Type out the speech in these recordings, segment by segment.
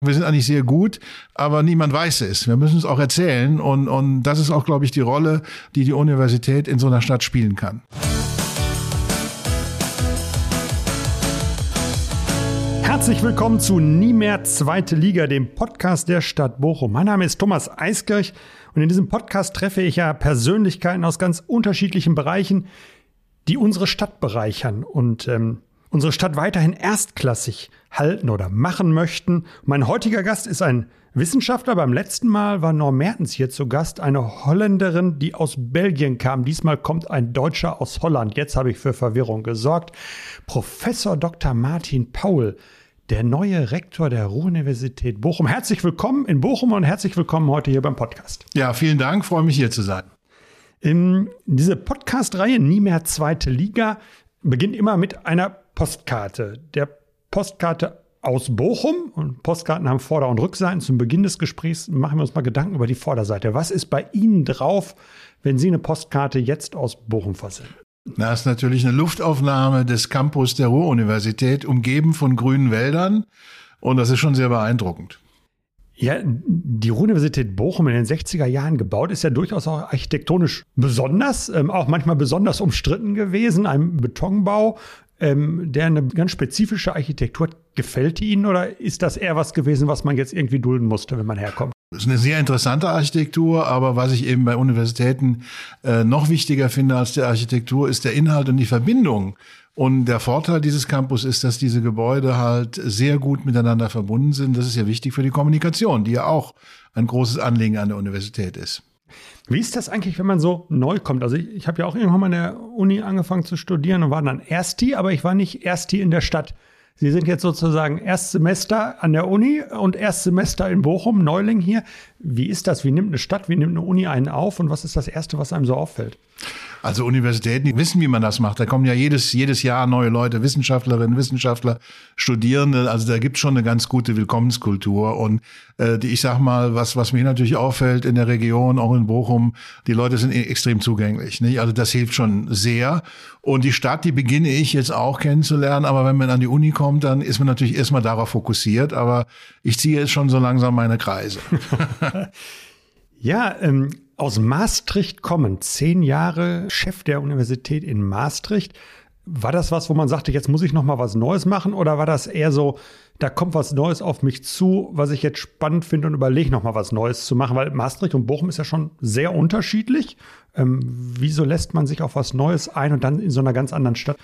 Wir sind eigentlich sehr gut, aber niemand weiß es. Wir müssen es auch erzählen und, und das ist auch, glaube ich, die Rolle, die die Universität in so einer Stadt spielen kann. Herzlich willkommen zu Nie mehr Zweite Liga, dem Podcast der Stadt Bochum. Mein Name ist Thomas Eiskirch und in diesem Podcast treffe ich ja Persönlichkeiten aus ganz unterschiedlichen Bereichen, die unsere Stadt bereichern und ähm, unsere Stadt weiterhin erstklassig halten oder machen möchten. Mein heutiger Gast ist ein Wissenschaftler. Beim letzten Mal war Norm Mertens hier zu Gast, eine Holländerin, die aus Belgien kam. Diesmal kommt ein Deutscher aus Holland. Jetzt habe ich für Verwirrung gesorgt. Professor Dr. Martin Paul, der neue Rektor der Ruhr-Universität Bochum. Herzlich willkommen in Bochum und herzlich willkommen heute hier beim Podcast. Ja, vielen Dank. Freue mich hier zu sein. In diese Podcast-Reihe Nie mehr zweite Liga beginnt immer mit einer Postkarte. Der Postkarte aus Bochum und Postkarten haben Vorder- und Rückseiten. Zum Beginn des Gesprächs machen wir uns mal Gedanken über die Vorderseite. Was ist bei Ihnen drauf, wenn Sie eine Postkarte jetzt aus Bochum versenden? Das ist natürlich eine Luftaufnahme des Campus der Ruhr-Universität, umgeben von grünen Wäldern. Und das ist schon sehr beeindruckend. Ja, die Ruhr-Universität Bochum in den 60er Jahren gebaut, ist ja durchaus auch architektonisch besonders, ähm, auch manchmal besonders umstritten gewesen. Ein Betonbau, ähm, der eine ganz spezifische Architektur gefällt Ihnen oder ist das eher was gewesen, was man jetzt irgendwie dulden musste, wenn man herkommt? Das ist eine sehr interessante Architektur, aber was ich eben bei Universitäten äh, noch wichtiger finde als die Architektur, ist der Inhalt und die Verbindung. Und der Vorteil dieses Campus ist, dass diese Gebäude halt sehr gut miteinander verbunden sind. Das ist ja wichtig für die Kommunikation, die ja auch ein großes Anliegen an der Universität ist. Wie ist das eigentlich, wenn man so neu kommt? Also ich, ich habe ja auch irgendwann mal in der Uni angefangen zu studieren und war dann Ersti, aber ich war nicht Ersti in der Stadt. Sie sind jetzt sozusagen Erstsemester an der Uni und Erstsemester in Bochum, Neuling hier. Wie ist das? Wie nimmt eine Stadt, wie nimmt eine Uni einen auf und was ist das Erste, was einem so auffällt? Also Universitäten die wissen, wie man das macht. Da kommen ja jedes, jedes Jahr neue Leute, Wissenschaftlerinnen, Wissenschaftler, Studierende. Also da gibt's schon eine ganz gute Willkommenskultur. Und äh, die, ich sag mal, was, was mir natürlich auffällt in der Region, auch in Bochum, die Leute sind e-, extrem zugänglich. Nicht? Also das hilft schon sehr. Und die Stadt, die beginne ich jetzt auch kennenzulernen. Aber wenn man an die Uni kommt, dann ist man natürlich erstmal darauf fokussiert. Aber ich ziehe jetzt schon so langsam meine Kreise. ja, ähm aus Maastricht kommen, zehn Jahre Chef der Universität in Maastricht. War das was, wo man sagte, jetzt muss ich noch mal was Neues machen, oder war das eher so, da kommt was Neues auf mich zu, was ich jetzt spannend finde und überlege noch mal was Neues zu machen, weil Maastricht und Bochum ist ja schon sehr unterschiedlich. Ähm, wieso lässt man sich auf was Neues ein und dann in so einer ganz anderen Stadt?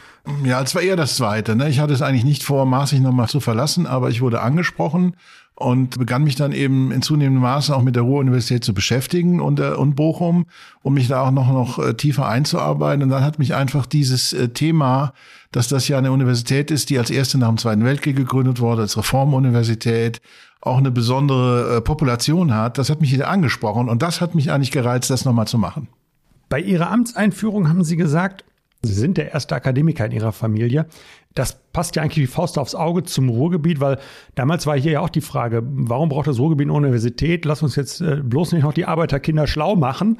Ja, es war eher das Zweite. Ne? Ich hatte es eigentlich nicht vor, Maastricht noch mal zu verlassen, aber ich wurde angesprochen und begann mich dann eben in zunehmendem Maße auch mit der Ruhr-Universität zu beschäftigen und, äh, und Bochum, um mich da auch noch, noch äh, tiefer einzuarbeiten. Und dann hat mich einfach dieses äh, Thema, dass das ja eine Universität ist, die als erste nach dem Zweiten Weltkrieg gegründet wurde, als Reformuniversität, auch eine besondere Population hat, das hat mich wieder angesprochen und das hat mich eigentlich gereizt, das nochmal zu machen. Bei Ihrer Amtseinführung haben Sie gesagt, Sie sind der erste Akademiker in Ihrer Familie das passt ja eigentlich wie Faust aufs Auge zum Ruhrgebiet, weil damals war hier ja auch die Frage, warum braucht das Ruhrgebiet eine Universität? Lass uns jetzt äh, bloß nicht noch die Arbeiterkinder schlau machen.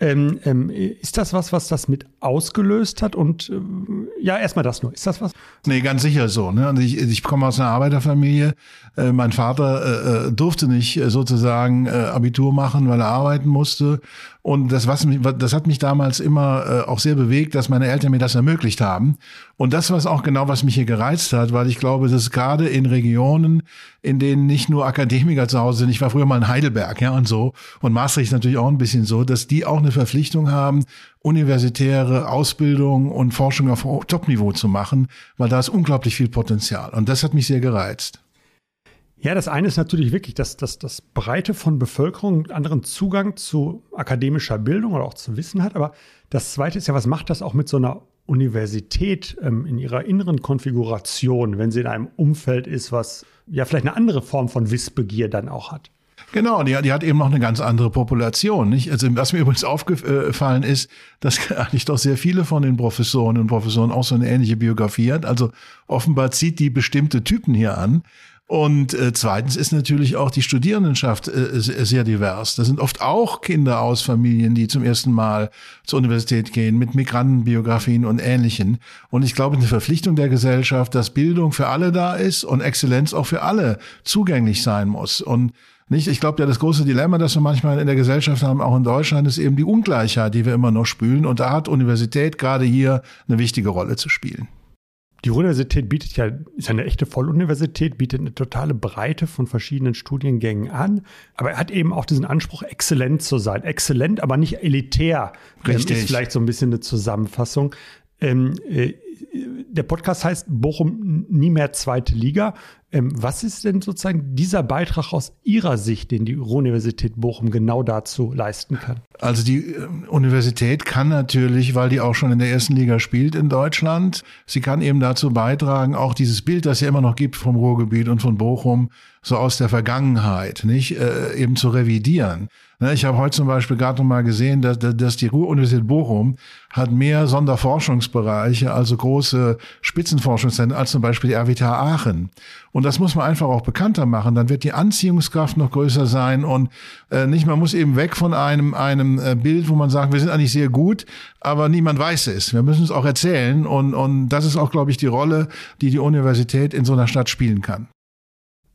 Ähm, ähm, ist das was, was das mit ausgelöst hat? Und äh, ja, erstmal das nur. Ist das was? Nee, ganz sicher so. Ne? Und ich, ich komme aus einer Arbeiterfamilie. Äh, mein Vater äh, äh durfte nicht äh, sozusagen Abitur machen, weil er arbeiten musste. Und das, was das hat mich damals immer auch sehr bewegt, dass meine Eltern mir das ermöglicht haben. Und das war auch genau, was mich hier gereizt hat, weil ich glaube, dass gerade in Regionen, in denen nicht nur Akademiker zu Hause sind, ich war früher mal in Heidelberg, ja, und so, und Maastricht natürlich auch ein bisschen so, dass die auch eine Verpflichtung haben, universitäre Ausbildung und Forschung auf Topniveau zu machen, weil da ist unglaublich viel Potenzial. Und das hat mich sehr gereizt. Ja, das eine ist natürlich wirklich, dass, dass das Breite von Bevölkerung anderen Zugang zu akademischer Bildung oder auch zu Wissen hat. Aber das zweite ist ja, was macht das auch mit so einer Universität ähm, in ihrer inneren Konfiguration, wenn sie in einem Umfeld ist, was ja vielleicht eine andere Form von Wissbegier dann auch hat? Genau, die, die, hat eben noch eine ganz andere Population. Nicht? Also was mir übrigens aufgefallen ist, dass eigentlich doch sehr viele von den Professoren und Professoren auch so eine ähnliche Biografie hat. Also offenbar zieht die bestimmte Typen hier an. Und äh, zweitens ist natürlich auch die Studierendenschaft äh, sehr divers. Das sind oft auch Kinder aus Familien, die zum ersten Mal zur Universität gehen, mit Migrantenbiografien und Ähnlichen. Und ich glaube, eine Verpflichtung der Gesellschaft, dass Bildung für alle da ist und Exzellenz auch für alle zugänglich sein muss. Und nicht? Ich glaube, ja, das große Dilemma, das wir manchmal in der Gesellschaft haben, auch in Deutschland, ist eben die Ungleichheit, die wir immer noch spülen. Und da hat Universität gerade hier eine wichtige Rolle zu spielen. Die Universität bietet ja, ist eine echte Volluniversität, bietet eine totale Breite von verschiedenen Studiengängen an. Aber er hat eben auch diesen Anspruch, exzellent zu sein. Exzellent, aber nicht elitär. Richtig. ist vielleicht so ein bisschen eine Zusammenfassung. Ähm, äh, der Podcast heißt Bochum nie mehr zweite Liga. Ähm, was ist denn sozusagen dieser Beitrag aus Ihrer Sicht, den die Universität Bochum genau dazu leisten kann? Also die äh, Universität kann natürlich, weil die auch schon in der ersten Liga spielt in Deutschland, sie kann eben dazu beitragen, auch dieses Bild, das ja immer noch gibt vom Ruhrgebiet und von Bochum, so aus der Vergangenheit, nicht äh, eben zu revidieren. Ne, ich habe heute zum Beispiel gerade noch mal gesehen, dass, dass die Ruhr-Universität Bochum hat mehr Sonderforschungsbereiche, also große Spitzenforschungszentren, als zum Beispiel die RWTH Aachen. Und das muss man einfach auch bekannter machen. Dann wird die Anziehungskraft noch größer sein und äh, nicht, man muss eben weg von einem, einem äh, Bild, wo man sagt, wir sind eigentlich sehr gut, aber niemand weiß es. Wir müssen es auch erzählen und, und das ist auch, glaube ich, die Rolle, die die Universität in so einer Stadt spielen kann.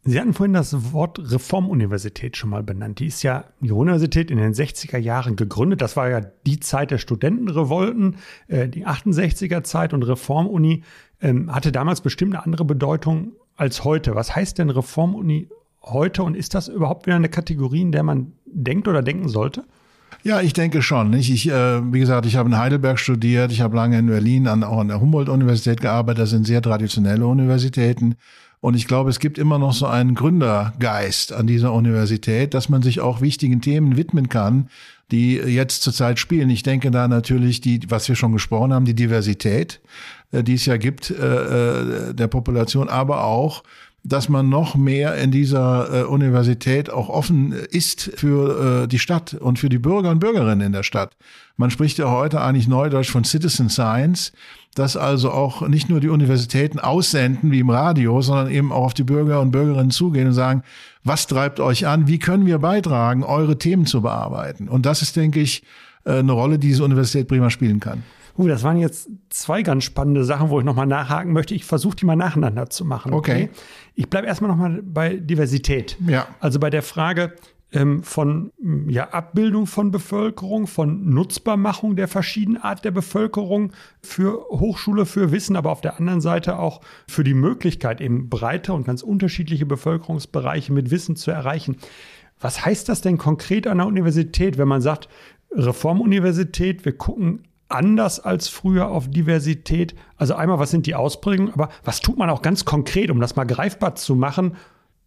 Sie hatten vorhin das Wort Reformuniversität schon mal benannt. Die ist ja die Universität in den 60er Jahren gegründet. Das war ja die Zeit der Studentenrevolten, äh, die 68er Zeit und Reformuni ähm, hatte damals bestimmt eine andere Bedeutung als heute. Was heißt denn Reformuni heute und ist das überhaupt wieder eine Kategorie, in der man denkt oder denken sollte? Ja, ich denke schon. Nicht? Ich, äh, wie gesagt, ich habe in Heidelberg studiert, ich habe lange in Berlin an, auch an der Humboldt-Universität gearbeitet. Das sind sehr traditionelle Universitäten. Und ich glaube, es gibt immer noch so einen Gründergeist an dieser Universität, dass man sich auch wichtigen Themen widmen kann, die jetzt zurzeit spielen. Ich denke da natürlich die, was wir schon gesprochen haben, die Diversität, äh, die es ja gibt, äh, äh, der Population, aber auch dass man noch mehr in dieser äh, Universität auch offen ist für äh, die Stadt und für die Bürger und Bürgerinnen in der Stadt. Man spricht ja heute eigentlich neudeutsch von Citizen Science, dass also auch nicht nur die Universitäten aussenden wie im Radio, sondern eben auch auf die Bürger und Bürgerinnen zugehen und sagen, was treibt euch an? Wie können wir beitragen, eure Themen zu bearbeiten? Und das ist, denke ich, äh, eine Rolle, die diese Universität prima spielen kann. Uh, das waren jetzt zwei ganz spannende Sachen, wo ich nochmal nachhaken möchte. Ich versuche die mal nacheinander zu machen. Okay. okay. Ich bleibe erstmal nochmal bei Diversität. Ja. Also bei der Frage ähm, von ja, Abbildung von Bevölkerung, von Nutzbarmachung der verschiedenen Art der Bevölkerung für Hochschule, für Wissen, aber auf der anderen Seite auch für die Möglichkeit, eben breite und ganz unterschiedliche Bevölkerungsbereiche mit Wissen zu erreichen. Was heißt das denn konkret an der Universität, wenn man sagt, Reformuniversität, wir gucken anders als früher auf Diversität. Also einmal, was sind die Ausprägungen, aber was tut man auch ganz konkret, um das mal greifbar zu machen,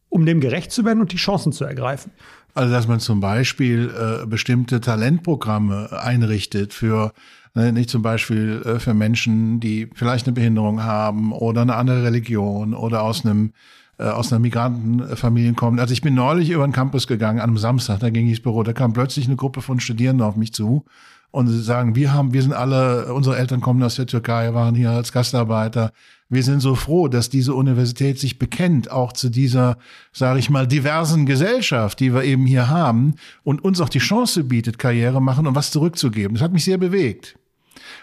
um dem gerecht zu werden und die Chancen zu ergreifen? Also, dass man zum Beispiel äh, bestimmte Talentprogramme einrichtet für ne, nicht zum Beispiel äh, für Menschen, die vielleicht eine Behinderung haben oder eine andere Religion oder aus einem äh, aus einer Migrantenfamilie kommen. Also ich bin neulich über den Campus gegangen, an einem Samstag, da ging ich ins Büro, da kam plötzlich eine Gruppe von Studierenden auf mich zu und sagen, wir haben, wir sind alle, unsere Eltern kommen aus der Türkei, waren hier als Gastarbeiter. Wir sind so froh, dass diese Universität sich bekennt, auch zu dieser, sage ich mal, diversen Gesellschaft, die wir eben hier haben und uns auch die Chance bietet, Karriere machen und was zurückzugeben. Das hat mich sehr bewegt.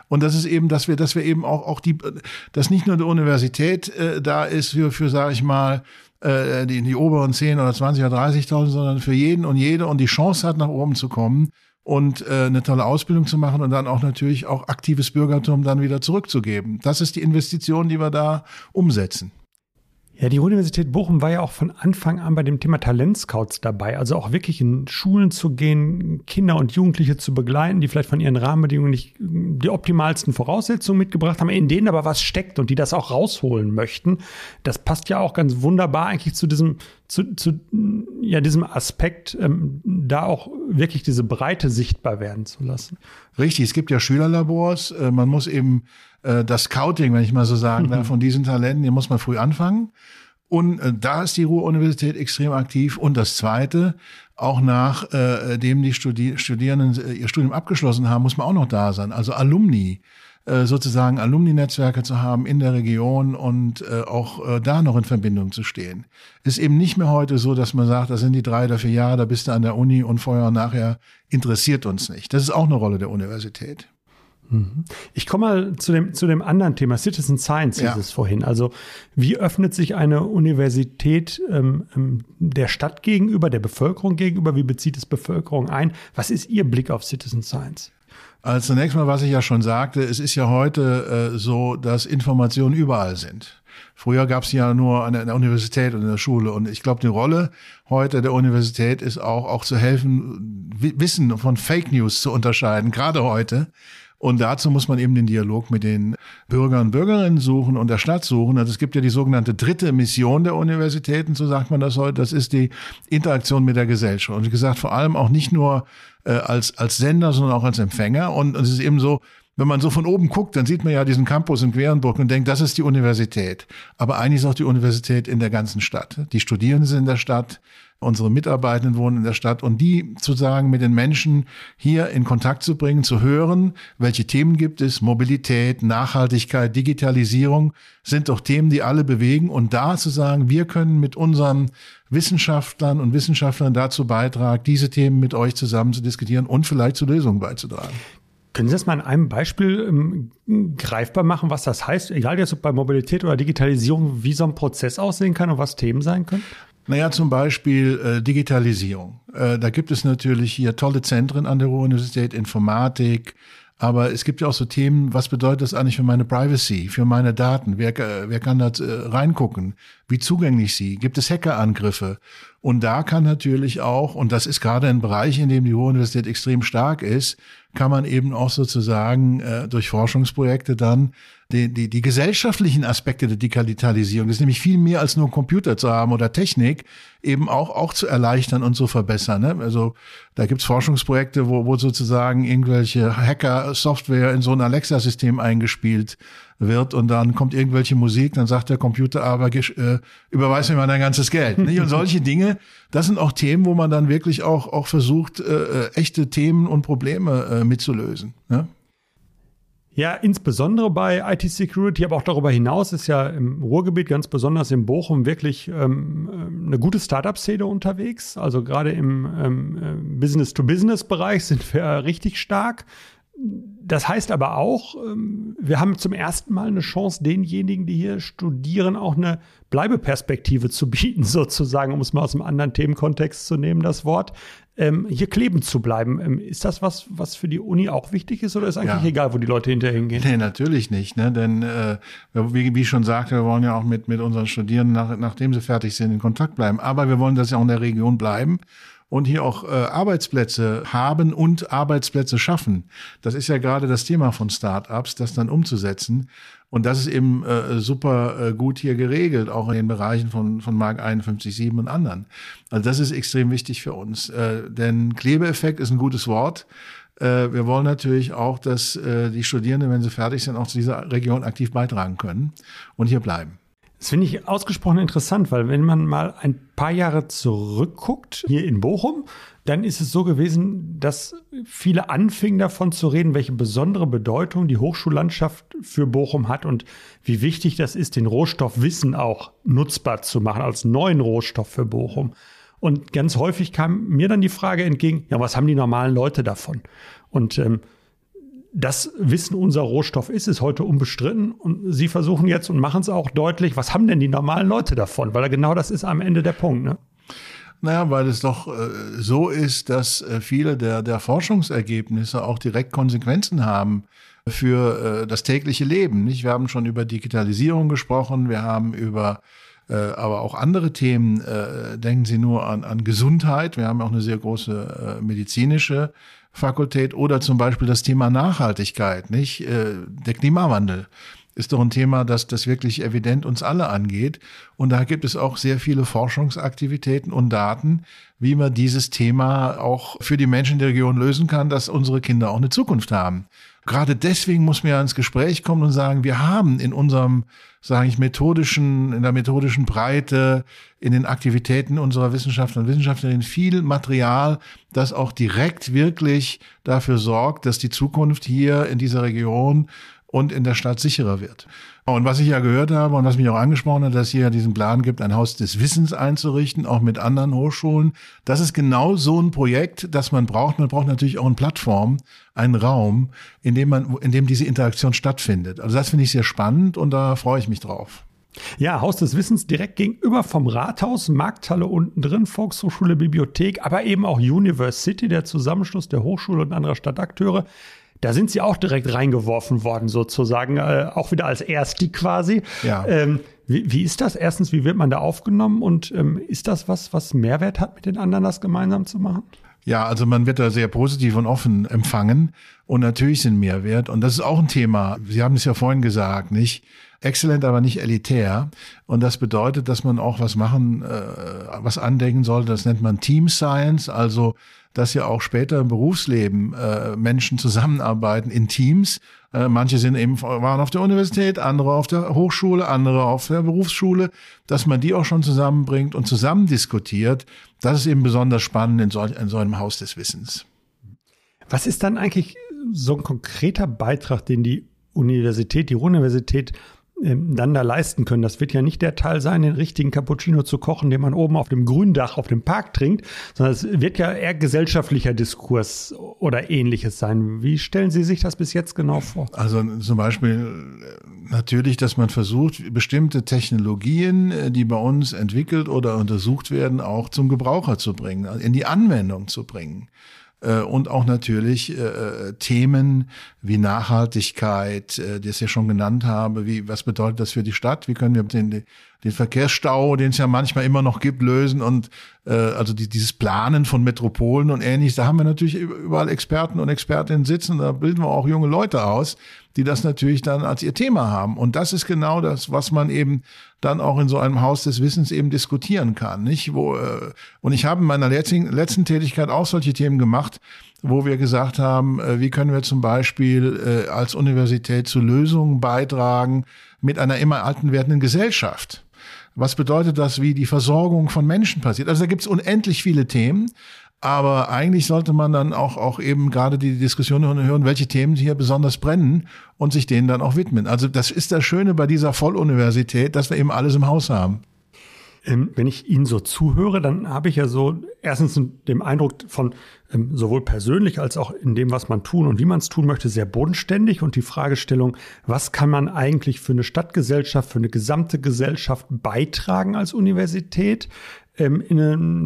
Und das ist eben, dass wir, dass wir eben auch, auch die, dass nicht nur die Universität äh, da ist für, für sage ich mal, äh, die, die oberen 10 oder 20 oder 30.000, sondern für jeden und jede und die Chance hat, nach oben zu kommen und äh, eine tolle Ausbildung zu machen und dann auch natürlich auch aktives Bürgertum dann wieder zurückzugeben. Das ist die Investition, die wir da umsetzen. Ja, die Universität Bochum war ja auch von Anfang an bei dem Thema Talentscouts dabei. Also auch wirklich in Schulen zu gehen, Kinder und Jugendliche zu begleiten, die vielleicht von ihren Rahmenbedingungen nicht die optimalsten Voraussetzungen mitgebracht haben, in denen aber was steckt und die das auch rausholen möchten. Das passt ja auch ganz wunderbar eigentlich zu diesem, zu, zu ja, diesem Aspekt, ähm, da auch wirklich diese Breite sichtbar werden zu lassen. Richtig, es gibt ja Schülerlabors. Äh, man muss eben äh, das Scouting, wenn ich mal so sagen darf, von diesen Talenten, hier muss man früh anfangen. Und äh, da ist die Ruhr-Universität extrem aktiv. Und das Zweite, auch nachdem äh, die Studi Studierenden äh, ihr Studium abgeschlossen haben, muss man auch noch da sein. Also Alumni. sozusagen Alumni-Netzwerke zu haben in der Region und äh, auch äh, da noch in Verbindung zu stehen. Ist eben nicht mehr heute so, dass man sagt, das sind die drei oder vier Jahre, da bist du an der Uni und vorher und nachher interessiert uns nicht. Das ist auch eine Rolle der Universität. Mhm. Ich komme mal zu dem, zu dem anderen Thema, Citizen Science hieß ja. es vorhin. Also wie öffnet sich eine Universität ähm, ähm, der Stadt gegenüber, der Bevölkerung gegenüber? Wie bezieht es Bevölkerung ein? Was ist Ihr Blick auf Citizen Science? Also zunächst mal, was ich ja schon sagte, es ist ja heute äh, so, dass Informationen überall sind. Früher gab es ja nur an der Universität und in der Schule. Und ich glaube, die Rolle heute der Universität ist auch, auch zu helfen, Wissen von Fake News zu unterscheiden, gerade heute. Und dazu muss man eben den Dialog mit den Bürgern und Bürgerinnen suchen und der Stadt suchen. Also es gibt ja die sogenannte dritte Mission der Universitäten, so sagt man das heute. Das ist die Interaktion mit der Gesellschaft. Und wie gesagt, vor allem auch nicht nur äh, als, als Sender, sondern auch als Empfänger. Und, und es ist eben so, wenn man so von oben guckt, dann sieht man ja diesen Campus in Querenburg und denkt, das ist die Universität. Aber eigentlich ist auch die Universität in der ganzen Stadt. Die Studierenden sind in der Stadt, unsere Mitarbeitenden wohnen in der Stadt und die sozusagen mit den Menschen hier in Kontakt zu bringen, zu hören, welche Themen gibt es, Mobilität, Nachhaltigkeit, Digitalisierung sind doch Themen, die alle bewegen und da zu sagen, wir können mit unseren Wissenschaftlern und Wissenschaftlern dazu beitragen, diese Themen mit euch zusammen zu diskutieren und vielleicht zu Lösungen beizutragen. Können Sie das mal in einem Beispiel ähm, greifbar machen, was das heißt, egal jetzt ob bei Mobilität oder Digitalisierung, wie so ein Prozess aussehen kann und was Themen sein können? Naja, zum Beispiel äh, Digitalisierung. Äh, da gibt es natürlich hier tolle Zentren an der Ruhr-Universität, Informatik, aber es gibt ja auch so Themen, was bedeutet das eigentlich für meine Privacy, für meine Daten? Wer, wer kann da äh, reingucken? Wie zugänglich sie? Gibt es Hackerangriffe? Und da kann natürlich auch, und das ist gerade ein Bereich, in dem die Ruhr-Universität extrem stark ist, kann man eben auch sozusagen äh, durch Forschungsprojekte dann die, die, die gesellschaftlichen Aspekte der Digitalisierung, das ist nämlich viel mehr als nur Computer zu haben oder Technik, eben auch, auch zu erleichtern und zu verbessern. Ne? Also da gibt's Forschungsprojekte, wo, wo sozusagen irgendwelche Hacker-Software in so ein Alexa-System eingespielt wird und dann kommt irgendwelche Musik, dann sagt der Computer aber, äh, überweis mir mal dein ganzes Geld. Nicht? Und solche Dinge, das sind auch Themen, wo man dann wirklich auch, auch versucht, äh, äh echte Themen und Probleme äh, mitzulösen. Ne? Ja, insbesondere bei IT-Security, aber auch darüber hinaus ist ja im Ruhrgebiet, ganz besonders in Bochum, wirklich ähm, ähm eine gute Startup-Szene unterwegs. Also gerade im ähm, äh, Business-to-Business-Bereich sind wir richtig stark. Das heißt aber auch, ähm, wir haben zum ersten Mal eine Chance, denjenigen, die hier studieren, auch eine Bleibeperspektive zu bieten, sozusagen, um es mal aus einem anderen Themenkontext zu nehmen, das Wort ähm, hier kleben zu bleiben. Ähm, ist das was, was für die Uni auch wichtig ist oder ist eigentlich ja. egal, wo die Leute hinterher hingehen? Nee, natürlich nicht. Ne? Denn äh, wie, wie ich schon sagte, wir wollen ja auch mit, mit unseren Studierenden, nach, nachdem sie fertig sind, in Kontakt bleiben. Aber wir wollen, dass sie auch in der Region bleiben und hier auch äh, Arbeitsplätze haben und Arbeitsplätze schaffen. Das ist ja gerade das Thema von Startups, das dann umzusetzen. Und das ist eben äh, super äh, gut hier geregelt, auch in den Bereichen von, von Mark 51.7 und anderen. Also das ist extrem wichtig für uns. Äh, denn Klebeeffekt ist ein gutes Wort. Äh, wir wollen natürlich auch, dass äh, die Studierenden, wenn sie fertig sind, auch zu dieser Region aktiv beitragen können und hier bleiben. Das finde ich ausgesprochen interessant, weil wenn man mal ein paar Jahre zurückguckt, hier in Bochum, dann ist es so gewesen, dass viele anfingen davon zu reden, welche besondere Bedeutung die Hochschullandschaft für Bochum hat und wie wichtig das ist, den Rohstoff Wissen auch nutzbar zu machen als neuen Rohstoff für Bochum. Und ganz häufig kam mir dann die Frage entgegen, ja, was haben die normalen Leute davon? Und ähm, das Wissen unser Rohstoff ist, ist heute unbestritten. Und Sie versuchen jetzt und machen es auch deutlich, was haben denn die normalen Leute davon? Weil genau das ist am Ende der Punkt. Ne? Naja, weil es doch äh, so ist, dass äh, viele der, der Forschungsergebnisse auch direkt Konsequenzen haben für äh, das tägliche Leben. Nicht? Wir haben schon über Digitalisierung gesprochen, wir haben über äh, aber auch andere Themen. Äh, denken Sie nur an, an Gesundheit. Wir haben auch eine sehr große äh, medizinische Fakultät oder zum Beispiel das Thema Nachhaltigkeit, nicht? Äh, der Klimawandel ist doch ein Thema, das, das wirklich evident uns alle angeht. Und da gibt es auch sehr viele Forschungsaktivitäten und Daten, wie man dieses Thema auch für die Menschen in der Region lösen kann, dass unsere Kinder auch eine Zukunft haben. Gerade deswegen muss man ja ins Gespräch kommen und sagen, wir haben in unserem, sage ich, methodischen, in der methodischen Breite, in den Aktivitäten unserer Wissenschaftler und Wissenschaftlerinnen viel Material, das auch direkt wirklich dafür sorgt, dass die Zukunft hier in dieser Region und in der Stadt sicherer wird. Und was ich ja gehört habe und was mich auch angesprochen hat, dass hier ja diesen Plan gibt, ein Haus des Wissens einzurichten, auch mit anderen Hochschulen. Das ist genau so ein Projekt, das man braucht. Man braucht natürlich auch eine Plattform, einen Raum, in dem man, in dem diese Interaktion stattfindet. Also das finde ich sehr spannend und da freue ich mich drauf. Ja, Haus des Wissens direkt gegenüber vom Rathaus, Markthalle unten drin, Volkshochschule, Bibliothek, aber eben auch University, der Zusammenschluss der Hochschule und anderer Stadtakteure. Da sind sie auch direkt reingeworfen worden, sozusagen, äh, auch wieder als Ersti quasi. Ja. Ähm, wie, wie, ist das? Erstens, wie wird man da aufgenommen und ähm, ist das was, was Mehrwert hat, mit den anderen das gemeinsam zu machen? Ja, also man wird da sehr positiv und offen empfangen und natürlich sind Mehrwert und das ist auch ein Thema. Sie haben es ja vorhin gesagt, nicht? Exzellent, aber nicht elitär. Und das bedeutet, dass man auch was machen, äh, was andenken sollte. Das nennt man Team Science, also dass ja auch später im Berufsleben äh, Menschen zusammenarbeiten in Teams. Äh, manche sind eben waren auf der Universität, andere auf der Hochschule, andere auf der Berufsschule, dass man die auch schon zusammenbringt und zusammen diskutiert. Das ist eben besonders spannend in, solch, in so einem Haus des Wissens. Was ist dann eigentlich so ein konkreter Beitrag, den die Universität, die Universität dann da leisten können. Das wird ja nicht der Teil sein, den richtigen Cappuccino zu kochen, den man oben auf dem Gründach auf dem Park trinkt, sondern es wird ja eher gesellschaftlicher Diskurs oder ähnliches sein. Wie stellen Sie sich das bis jetzt genau vor? Also zum Beispiel äh, natürlich, dass man versucht, bestimmte Technologien, äh, die bei uns entwickelt oder untersucht werden, auch zum Gebraucher zu bringen, in die Anwendung zu bringen. Äh, und auch natürlich äh, äh, Themen wie Nachhaltigkeit, äh, die ich ja schon genannt habe, wie was bedeutet das für die Stadt, wie können wir den, den Verkehrsstau, den es ja manchmal immer noch gibt, lösen und äh, also die, dieses Planen von Metropolen und ähnliches, da haben wir natürlich überall Experten und Expertinnen sitzen, da bilden wir auch junge Leute aus, die das natürlich dann als ihr Thema haben. Und das ist genau das, was man eben dann auch in so einem Haus des Wissens eben diskutieren kann, nicht? Wo, äh, und ich habe in meiner letzten, letzten Tätigkeit auch solche Themen gemacht, wo wir gesagt haben, äh, wie können wir zum Beispiel äh, als Universität zu Lösungen beitragen mit einer immer alten werdenden Gesellschaft. Was bedeutet das, wie die Versorgung von Menschen passiert? Also da gibt es unendlich viele Themen. Aber eigentlich sollte man dann auch, auch eben gerade die Diskussion hören, welche Themen hier besonders brennen und sich denen dann auch widmen. Also das ist das Schöne bei dieser Volluniversität, dass wir eben alles im Haus haben. Ähm, wenn ich Ihnen so zuhöre, dann habe ich ja so erstens den Eindruck von ähm, sowohl persönlich als auch in dem, was man tun und wie man es tun möchte, sehr bodenständig und die Fragestellung, was kann man eigentlich für eine Stadtgesellschaft, für eine gesamte Gesellschaft beitragen als Universität? ähm, in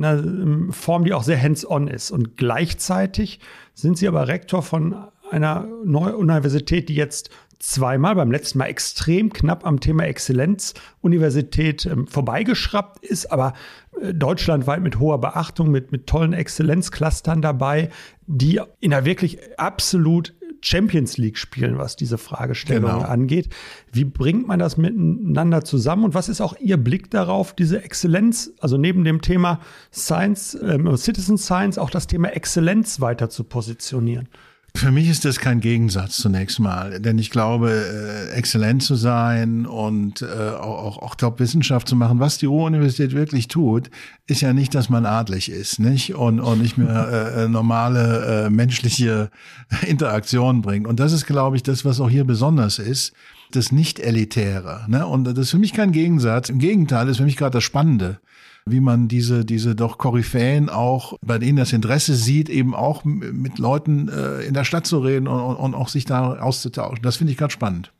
einer Form, die auch sehr hands-on ist. Und gleichzeitig sind Sie aber Rektor von einer neuen Universität, die jetzt zweimal, beim letzten Mal extrem knapp am Thema Exzellenzuniversität ähm, vorbeigeschraubt ist, aber äh, deutschlandweit mit hoher Beachtung, mit, mit tollen Exzellenzclustern dabei, die in einer wirklich absolut Champions League spielen, was diese Fragestellung genau. angeht. Wie bringt man das miteinander zusammen und was ist auch Ihr Blick darauf, diese Exzellenz, also neben dem Thema Science, äh, Citizen Science, auch das Thema Exzellenz weiter zu positionieren? Für mich ist das kein Gegensatz zunächst mal, denn ich glaube, äh, exzellent zu sein und äh, auch, auch Top-Wissenschaft zu machen, was die Ruhr-Universität wirklich tut, ist ja nicht, dass man adlig ist, nicht und, und nicht mehr äh, äh normale äh, menschliche Interaktion bringt. Und das ist, glaube ich, das, was auch hier besonders ist, das Nicht-Elitäre. Ne? Und das ist für mich kein Gegensatz. Im Gegenteil, ist für mich gerade das Spannende wie man diese, diese doch Koryphäen auch, bei denen das Interesse sieht, eben auch mit Leuten äh, in der Stadt zu reden und, und auch sich da auszutauschen. Das finde ich ganz spannend.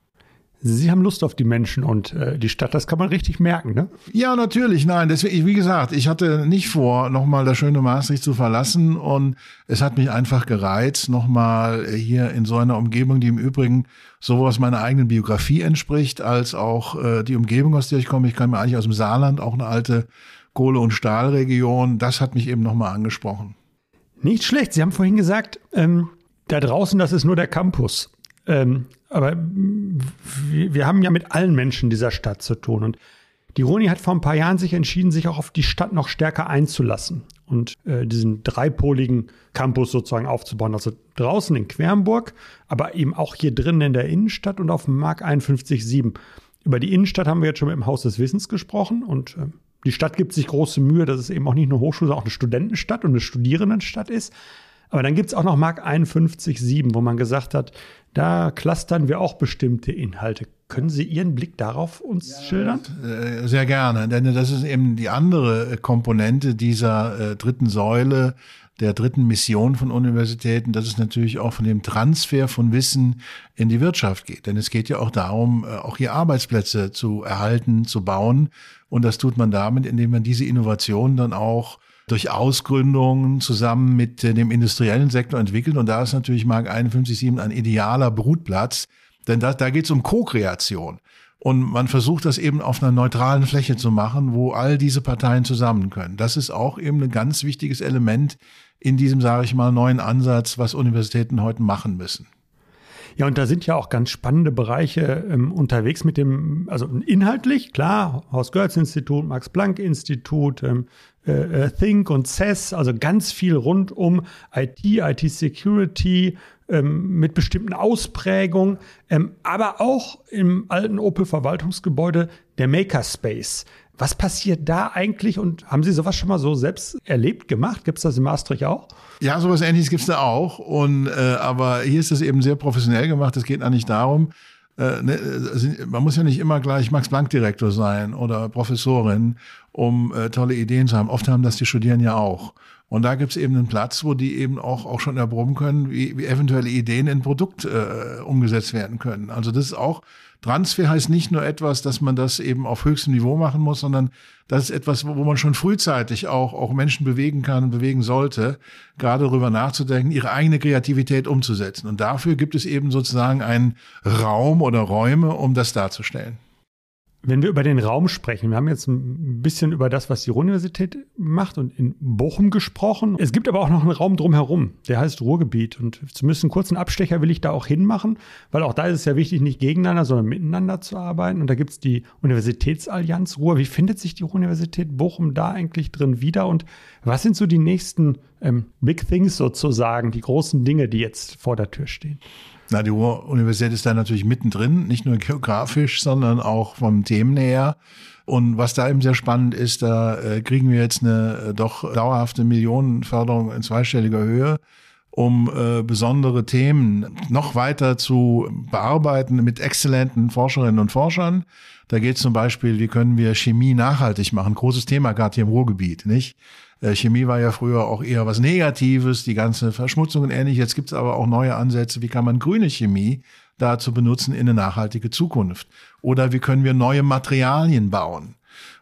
Sie haben Lust auf die Menschen und äh, die Stadt, das kann man richtig merken, ne? Ja, natürlich, nein. Deswegen, wie gesagt, ich hatte nicht vor, nochmal das schöne Maastricht zu verlassen und es hat mich einfach gereizt, nochmal hier in so einer Umgebung, die im Übrigen sowas meiner eigenen Biografie entspricht, als auch äh, die Umgebung, aus der ich komme. Ich komme eigentlich aus dem Saarland, auch eine alte Kohle- und Stahlregion. Das hat mich eben nochmal angesprochen. Nicht schlecht. Sie haben vorhin gesagt, ähm, da draußen, das ist nur der Campus. Ähm, aber wir, haben ja mit allen Menschen dieser Stadt zu tun. Und die Roni hat vor ein paar Jahren sich entschieden, sich auch auf die Stadt noch stärker einzulassen und äh, diesen dreipoligen Campus sozusagen aufzubauen. Also draußen in Quernburg, aber eben auch hier drinnen in der Innenstadt und auf dem Mark 51.7. Über die Innenstadt haben wir jetzt schon mit dem Haus des Wissens gesprochen und äh, die Stadt gibt sich große Mühe, dass es eben auch nicht nur Hochschule, sondern auch eine Studentenstadt und eine Studierendenstadt ist. Aber dann gibt es auch noch Mark 51.7, wo man gesagt hat, da clustern wir auch bestimmte Inhalte. Können Sie Ihren Blick darauf uns ja, schildern? Äh, sehr gerne, denn das ist eben die andere Komponente dieser äh, dritten Säule, der dritten Mission von Universitäten, dass es natürlich auch von dem Transfer von Wissen in die Wirtschaft geht. Denn es geht ja auch darum, äh, auch hier Arbeitsplätze zu erhalten, zu bauen. Und das tut man damit, indem man diese Innovation dann auch durch Ausgründungen zusammen mit dem industriellen Sektor entwickelt. Und da ist natürlich Mark 51.7 ein idealer Brutplatz, denn da, da geht es um Co-Kreation. Und man versucht das eben auf einer neutralen Fläche zu machen, wo all diese Parteien zusammen können. Das ist auch eben ein ganz wichtiges Element in diesem, sage ich mal, neuen Ansatz, was Universitäten heute machen müssen. Ja, und da sind ja auch ganz spannende Bereiche ähm, unterwegs mit dem, also inhaltlich, klar, Haus-Görz-Institut, Max-Planck-Institut, ähm, äh, äh Think und CES, also ganz viel rund um IT, IT-Security, ähm, mit bestimmten Ausprägungen, ähm, aber auch im alten Opel-Verwaltungsgebäude der Makerspace. Was passiert da eigentlich und haben Sie sowas schon mal so selbst erlebt, gemacht? Gibt es das in Maastricht auch? Ja, sowas ähnliches gibt es da auch. Und, äh, aber hier ist es eben sehr professionell gemacht. Es geht eigentlich darum, äh, ne, also man muss ja nicht immer gleich Max-Planck-Direktor sein oder Professorin, um äh, tolle Ideen zu haben. Oft haben das die Studierenden ja auch. Und da gibt es eben einen Platz, wo die eben auch, auch schon erproben können, wie, wie eventuelle Ideen in Produkt äh, umgesetzt werden können. Also das ist auch Transfer heißt nicht nur etwas, dass man das eben auf höchstem Niveau machen muss, sondern das ist etwas, wo man schon frühzeitig auch, auch Menschen bewegen kann und bewegen sollte, gerade darüber nachzudenken, ihre eigene Kreativität umzusetzen. Und dafür gibt es eben sozusagen einen Raum oder Räume, um das darzustellen. Wenn wir über den Raum sprechen, wir haben jetzt ein bisschen über das, was die Ruhr-Universität macht und in Bochum gesprochen. Es gibt aber auch noch einen Raum drumherum, der heißt Ruhrgebiet. Und zumindest einen kurzen Abstecher will ich da auch hinmachen, weil auch da ist es ja wichtig, nicht gegeneinander, sondern miteinander zu arbeiten. Und da gibt es die Universitätsallianz Ruhr. Wie findet sich die Universität Bochum da eigentlich drin wieder? Und was sind so die nächsten ähm, Big Things sozusagen, die großen Dinge, die jetzt vor der Tür stehen? Na, die Universität ist da natürlich mittendrin, nicht nur geografisch, sondern auch vom Themen her. Und was da eben sehr spannend ist, da äh, kriegen wir jetzt eine äh, doch dauerhafte Millionenförderung in zweistelliger Höhe, um äh, besondere Themen noch weiter zu bearbeiten mit exzellenten Forscherinnen und Forschern. Da geht es zum Beispiel, wie können wir Chemie nachhaltig machen? Großes Thema gerade hier im Ruhrgebiet, nicht? Äh, Chemie war ja früher auch eher was Negatives, die ganze Verschmutzung und ähnlich. Jetzt gibt es aber auch neue Ansätze, wie kann man grüne Chemie dazu benutzen in eine nachhaltige Zukunft? Oder wie können wir neue Materialien bauen?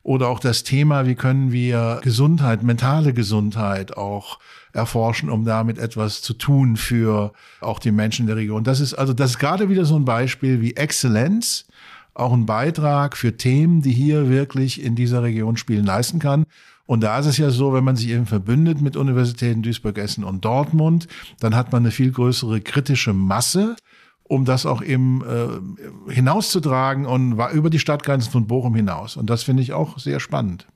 Oder auch das Thema, wie können wir Gesundheit, mentale Gesundheit auch erforschen, um damit etwas zu tun für auch die Menschen der Region. Das ist also, das ist gerade wieder so ein Beispiel, wie Exzellenz auch ein Beitrag für Themen, die hier wirklich in dieser Region spielen, leisten kann. Und da ist es ja so, wenn man sich eben verbündet mit Universitäten Duisburg, Essen und Dortmund, dann hat man eine viel größere kritische Masse, um das auch eben äh, hinauszutragen und war über die Stadtgrenzen von Bochum hinaus. Und das finde ich auch sehr spannend.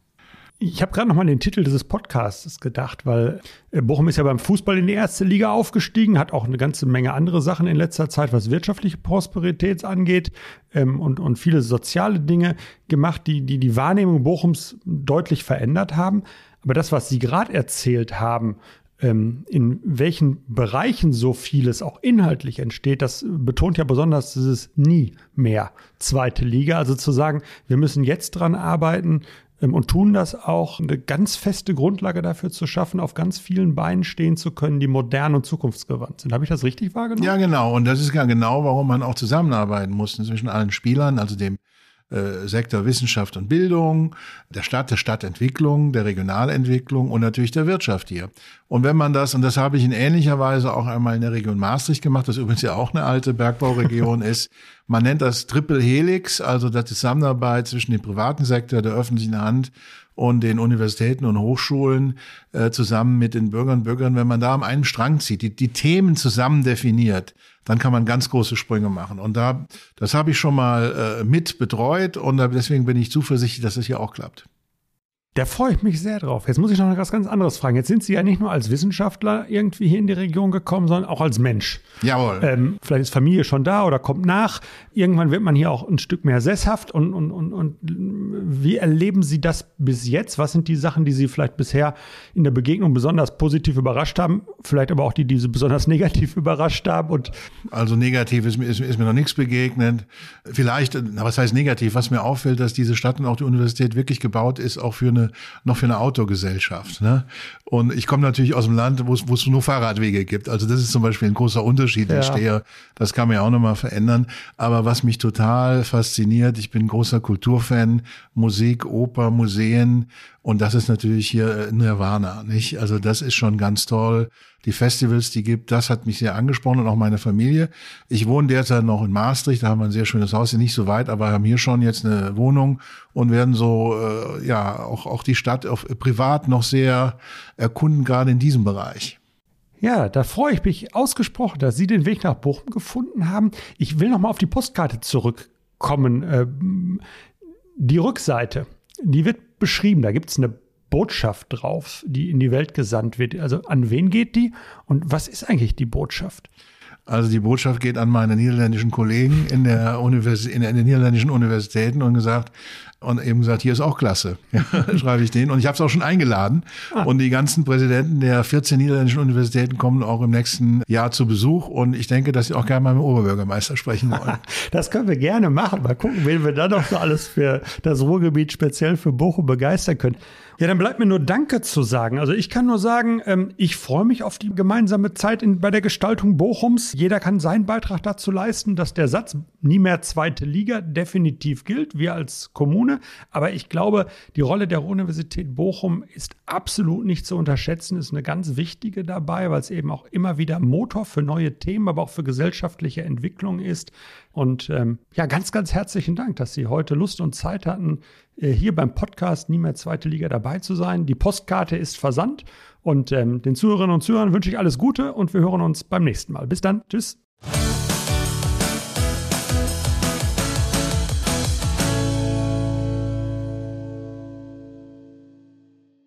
Ich habe gerade noch mal den Titel dieses Podcasts gedacht, weil äh, Bochum ist ja beim Fußball in die erste Liga aufgestiegen, hat auch eine ganze Menge andere Sachen in letzter Zeit, was wirtschaftliche Prosperität angeht ähm, und, und viele soziale Dinge gemacht, die, die die Wahrnehmung Bochums deutlich verändert haben. Aber das, was Sie gerade erzählt haben, ähm, in welchen Bereichen so vieles auch inhaltlich entsteht, das betont ja besonders dieses nie mehr zweite Liga. Also zu sagen, wir müssen jetzt dran arbeiten, und tun das auch, eine ganz feste Grundlage dafür zu schaffen, auf ganz vielen Beinen stehen zu können, die modern und zukunftsgewandt sind. Habe ich das richtig wahrgenommen? Ja, genau. Und das ist ja genau, warum man auch zusammenarbeiten muss zwischen allen Spielern, also dem äh, Sektor Wissenschaft und Bildung, der Stadt, der Stadtentwicklung, der Regionalentwicklung und natürlich der Wirtschaft hier. Und wenn man das, und das habe ich in ähnlicher Weise auch einmal in der Region Maastricht gemacht, das übrigens ja auch eine alte Bergbauregion ist, man nennt das Triple Helix, also die Zusammenarbeit zwischen dem privaten Sektor, der öffentlichen Hand und den Universitäten und Hochschulen äh, zusammen mit den Bürgern und Bürgern, wenn man da am einen Strang zieht, die, die Themen zusammen definiert, dann kann man ganz große Sprünge machen. Und da, das habe ich schon mal äh, mit betreut und deswegen bin ich zuversichtlich, dass es hier auch klappt. Da freue ich mich sehr drauf. Jetzt muss ich noch etwas ganz anderes fragen. Jetzt sind Sie ja nicht nur als Wissenschaftler irgendwie hier in die Region gekommen, sondern auch als Mensch. Jawohl. Ähm, vielleicht ist Familie schon da oder kommt nach. Irgendwann wird man hier auch ein Stück mehr sesshaft. Und, und, und, und wie erleben Sie das bis jetzt? Was sind die Sachen, die Sie vielleicht bisher in der Begegnung besonders positiv überrascht haben? Vielleicht aber auch die, die Sie besonders negativ überrascht haben? Und also negativ ist, ist, ist mir noch nichts begegnet. Vielleicht, was heißt negativ? Was mir auffällt, dass diese Stadt und auch die Universität wirklich gebaut ist, auch für eine noch für eine Autogesellschaft. Ne? Und ich komme natürlich aus dem Land, wo es, wo es nur Fahrradwege gibt. Also das ist zum Beispiel ein großer Unterschied. Ja. Ich stehe, das kann man ja auch nochmal verändern. Aber was mich total fasziniert, ich bin großer Kulturfan, Musik, Oper, Museen. Und das ist natürlich hier Nirvana, nicht? Also das ist schon ganz toll die Festivals, die gibt, das hat mich sehr angesprochen und auch meine Familie. Ich wohne derzeit noch in Maastricht, da haben wir ein sehr schönes Haus, nicht so weit, aber haben hier schon jetzt eine Wohnung und werden so, äh, ja, auch, auch die Stadt auf, privat noch sehr erkunden, gerade in diesem Bereich. Ja, da freue ich mich ausgesprochen, dass Sie den Weg nach Bochum gefunden haben. Ich will noch mal auf die Postkarte zurückkommen. Ähm, die Rückseite, die wird beschrieben. Da gibt es eine Botschaft drauf, die in die Welt gesandt wird. Also an wen geht die und was ist eigentlich die Botschaft? Also die Botschaft geht an meine niederländischen Kollegen in der Universität, in den niederländischen Universitäten und gesagt, und eben gesagt, hier ist auch klasse. Ja, schreibe ich den. Und ich habe es auch schon eingeladen. Ah. Und die ganzen Präsidenten der 14 niederländischen Universitäten kommen auch im nächsten Jahr zu Besuch. Und ich denke, dass sie auch gerne mal mit dem Oberbürgermeister sprechen wollen. das können wir gerne machen. Mal gucken, wen wir dann noch so alles für das Ruhrgebiet speziell für Bochum begeistern können. Ja, dann bleibt mir nur Danke zu sagen. Also ich kann nur sagen, ähm, ich freue mich auf die gemeinsame Zeit in, bei der Gestaltung Bochums. Jeder kann seinen Beitrag dazu leisten, dass der Satz nie mehr zweite Liga definitiv gilt. Wir als Kommune aber ich glaube, die Rolle der Universität Bochum ist absolut nicht zu unterschätzen, ist eine ganz wichtige dabei, weil es eben auch immer wieder Motor für neue Themen, aber auch für gesellschaftliche Entwicklung ist. Und ähm, ja, ganz, ganz herzlichen Dank, dass Sie heute Lust und Zeit hatten, äh, hier beim Podcast Nie mehr zweite Liga dabei zu sein. Die Postkarte ist versandt und ähm, den Zuhörerinnen und Zuhörern wünsche ich alles Gute und wir hören uns beim nächsten Mal. Bis dann. Tschüss.